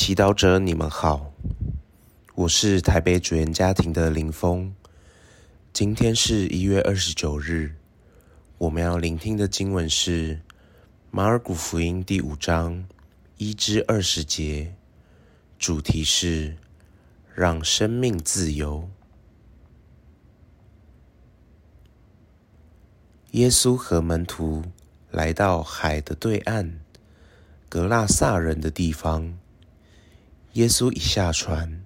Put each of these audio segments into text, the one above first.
祈祷者，你们好，我是台北主言家庭的林峰。今天是一月二十九日，我们要聆听的经文是马尔谷福音第五章一至二十节，主题是让生命自由。耶稣和门徒来到海的对岸，格拉萨人的地方。耶稣一下船，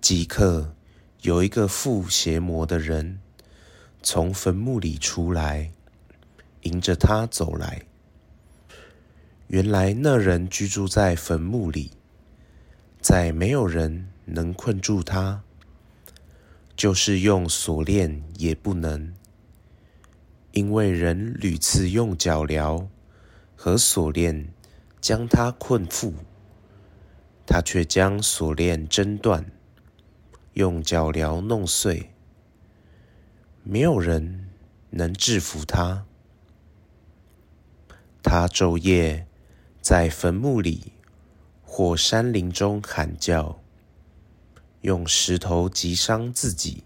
即刻有一个附邪魔的人从坟墓里出来，迎着他走来。原来那人居住在坟墓里，再没有人能困住他，就是用锁链也不能。因为人屡次用脚镣和锁链将他困缚，他却将锁链挣断，用脚镣弄碎，没有人能制服他。他昼夜在坟墓里或山林中喊叫，用石头击伤自己。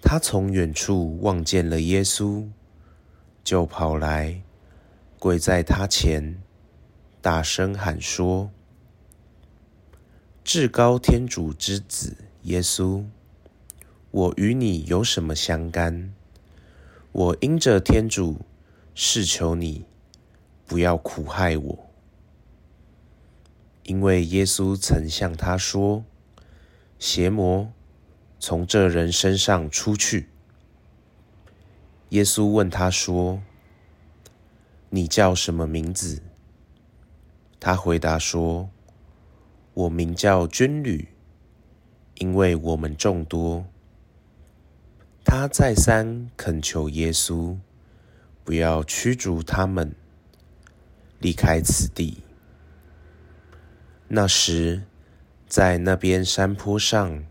他从远处望见了耶稣，就跑来跪在他前，大声喊说：“至高天主之子耶稣，我与你有什么相干？我因着天主是求你，不要苦害我。”因为耶稣曾向他说：“邪魔。”从这人身上出去。耶稣问他说：“你叫什么名字？”他回答说：“我名叫军旅，因为我们众多。”他再三恳求耶稣不要驱逐他们，离开此地。那时，在那边山坡上。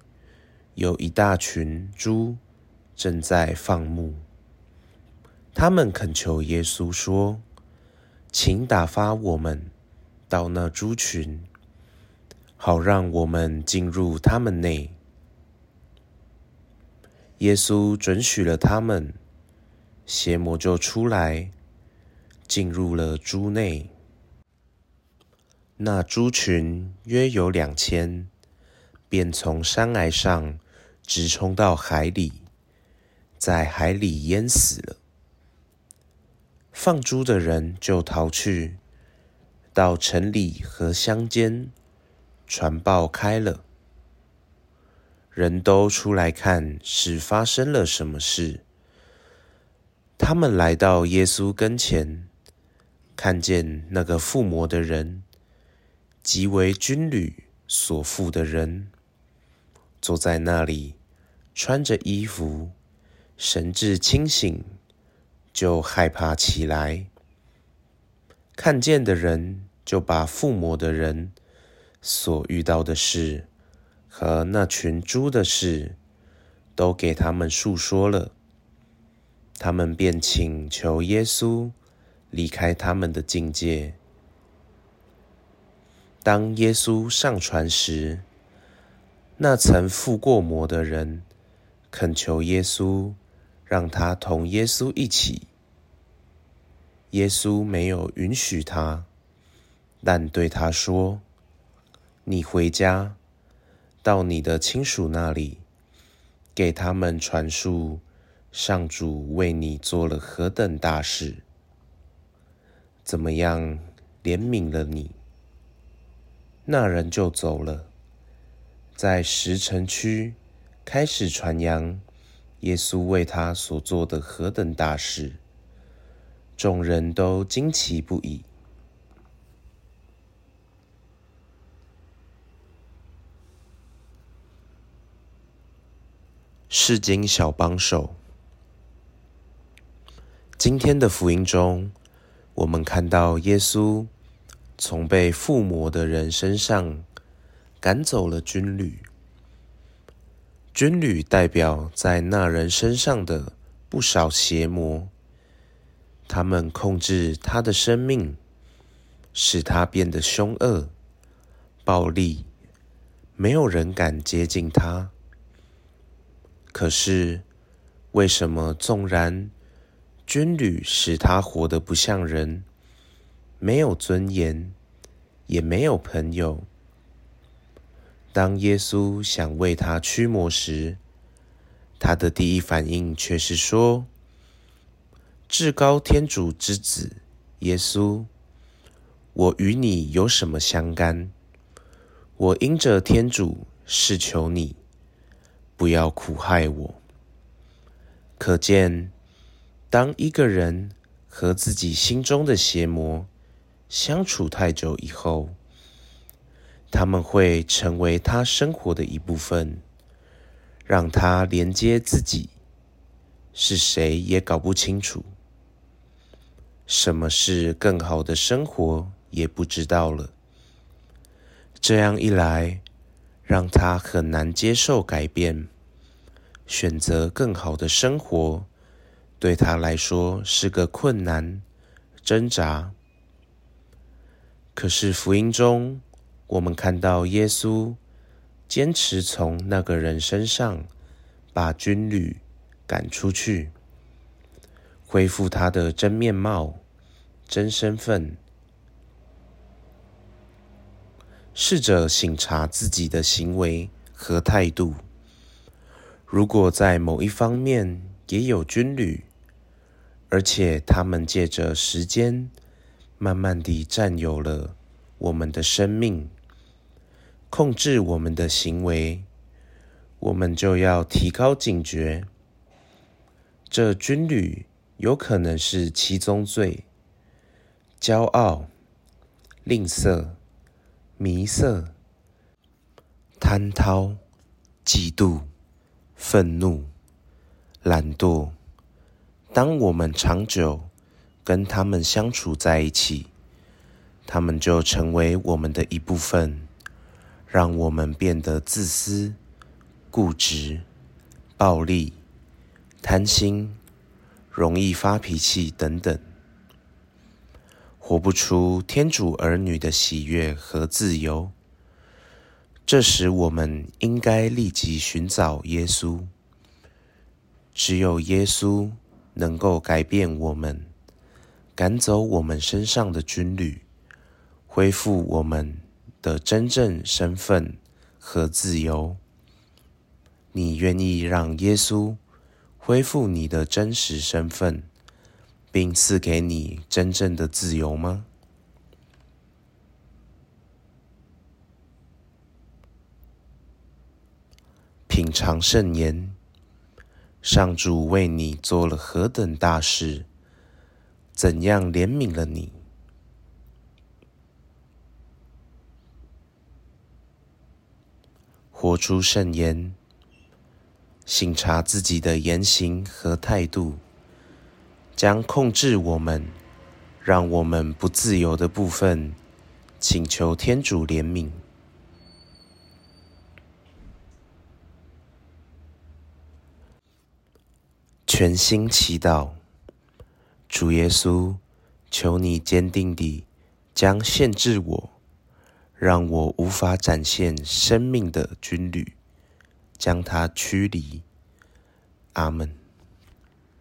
有一大群猪正在放牧，他们恳求耶稣说：“请打发我们到那猪群，好让我们进入他们内。”耶稣准许了他们，邪魔就出来，进入了猪内。那猪群约有两千，便从山崖上。直冲到海里，在海里淹死了。放猪的人就逃去，到城里和乡间传报开了。人都出来看是发生了什么事。他们来到耶稣跟前，看见那个附魔的人，即为军旅所附的人。坐在那里，穿着衣服，神志清醒，就害怕起来。看见的人就把附魔的人所遇到的事和那群猪的事，都给他们述说了。他们便请求耶稣离开他们的境界。当耶稣上船时，那曾附过魔的人恳求耶稣，让他同耶稣一起。耶稣没有允许他，但对他说：“你回家，到你的亲属那里，给他们传述上主为你做了何等大事，怎么样怜悯了你。”那人就走了。在十城区开始传扬耶稣为他所做的何等大事，众人都惊奇不已。释经小帮手，今天的福音中，我们看到耶稣从被附魔的人身上。赶走了军旅，军旅代表在那人身上的不少邪魔，他们控制他的生命，使他变得凶恶，暴力，没有人敢接近他。可是，为什么纵然军旅使他活得不像人，没有尊严，也没有朋友？当耶稣想为他驱魔时，他的第一反应却是说：“至高天主之子耶稣，我与你有什么相干？我因着天主是求你，不要苦害我。”可见，当一个人和自己心中的邪魔相处太久以后，他们会成为他生活的一部分，让他连接自己，是谁也搞不清楚。什么是更好的生活也不知道了。这样一来，让他很难接受改变，选择更好的生活，对他来说是个困难挣扎。可是福音中，我们看到耶稣坚持从那个人身上把军旅赶出去，恢复他的真面貌、真身份，试着省察自己的行为和态度。如果在某一方面也有军旅，而且他们借着时间，慢慢地占有了我们的生命，控制我们的行为，我们就要提高警觉。这军旅有可能是七宗罪：骄傲、吝啬、迷色、贪饕、嫉妒、愤怒、懒惰。当我们长久跟他们相处在一起，他们就成为我们的一部分，让我们变得自私、固执、暴力、贪心、容易发脾气等等，活不出天主儿女的喜悦和自由。这时，我们应该立即寻找耶稣。只有耶稣能够改变我们，赶走我们身上的军旅。恢复我们的真正身份和自由。你愿意让耶稣恢复你的真实身份，并赐给你真正的自由吗？品尝圣言，上主为你做了何等大事，怎样怜悯了你？活出圣言，省察自己的言行和态度，将控制我们、让我们不自由的部分，请求天主怜悯。全心祈祷，主耶稣，求你坚定地将限制我。让我无法展现生命的军旅，将它驱离。阿门。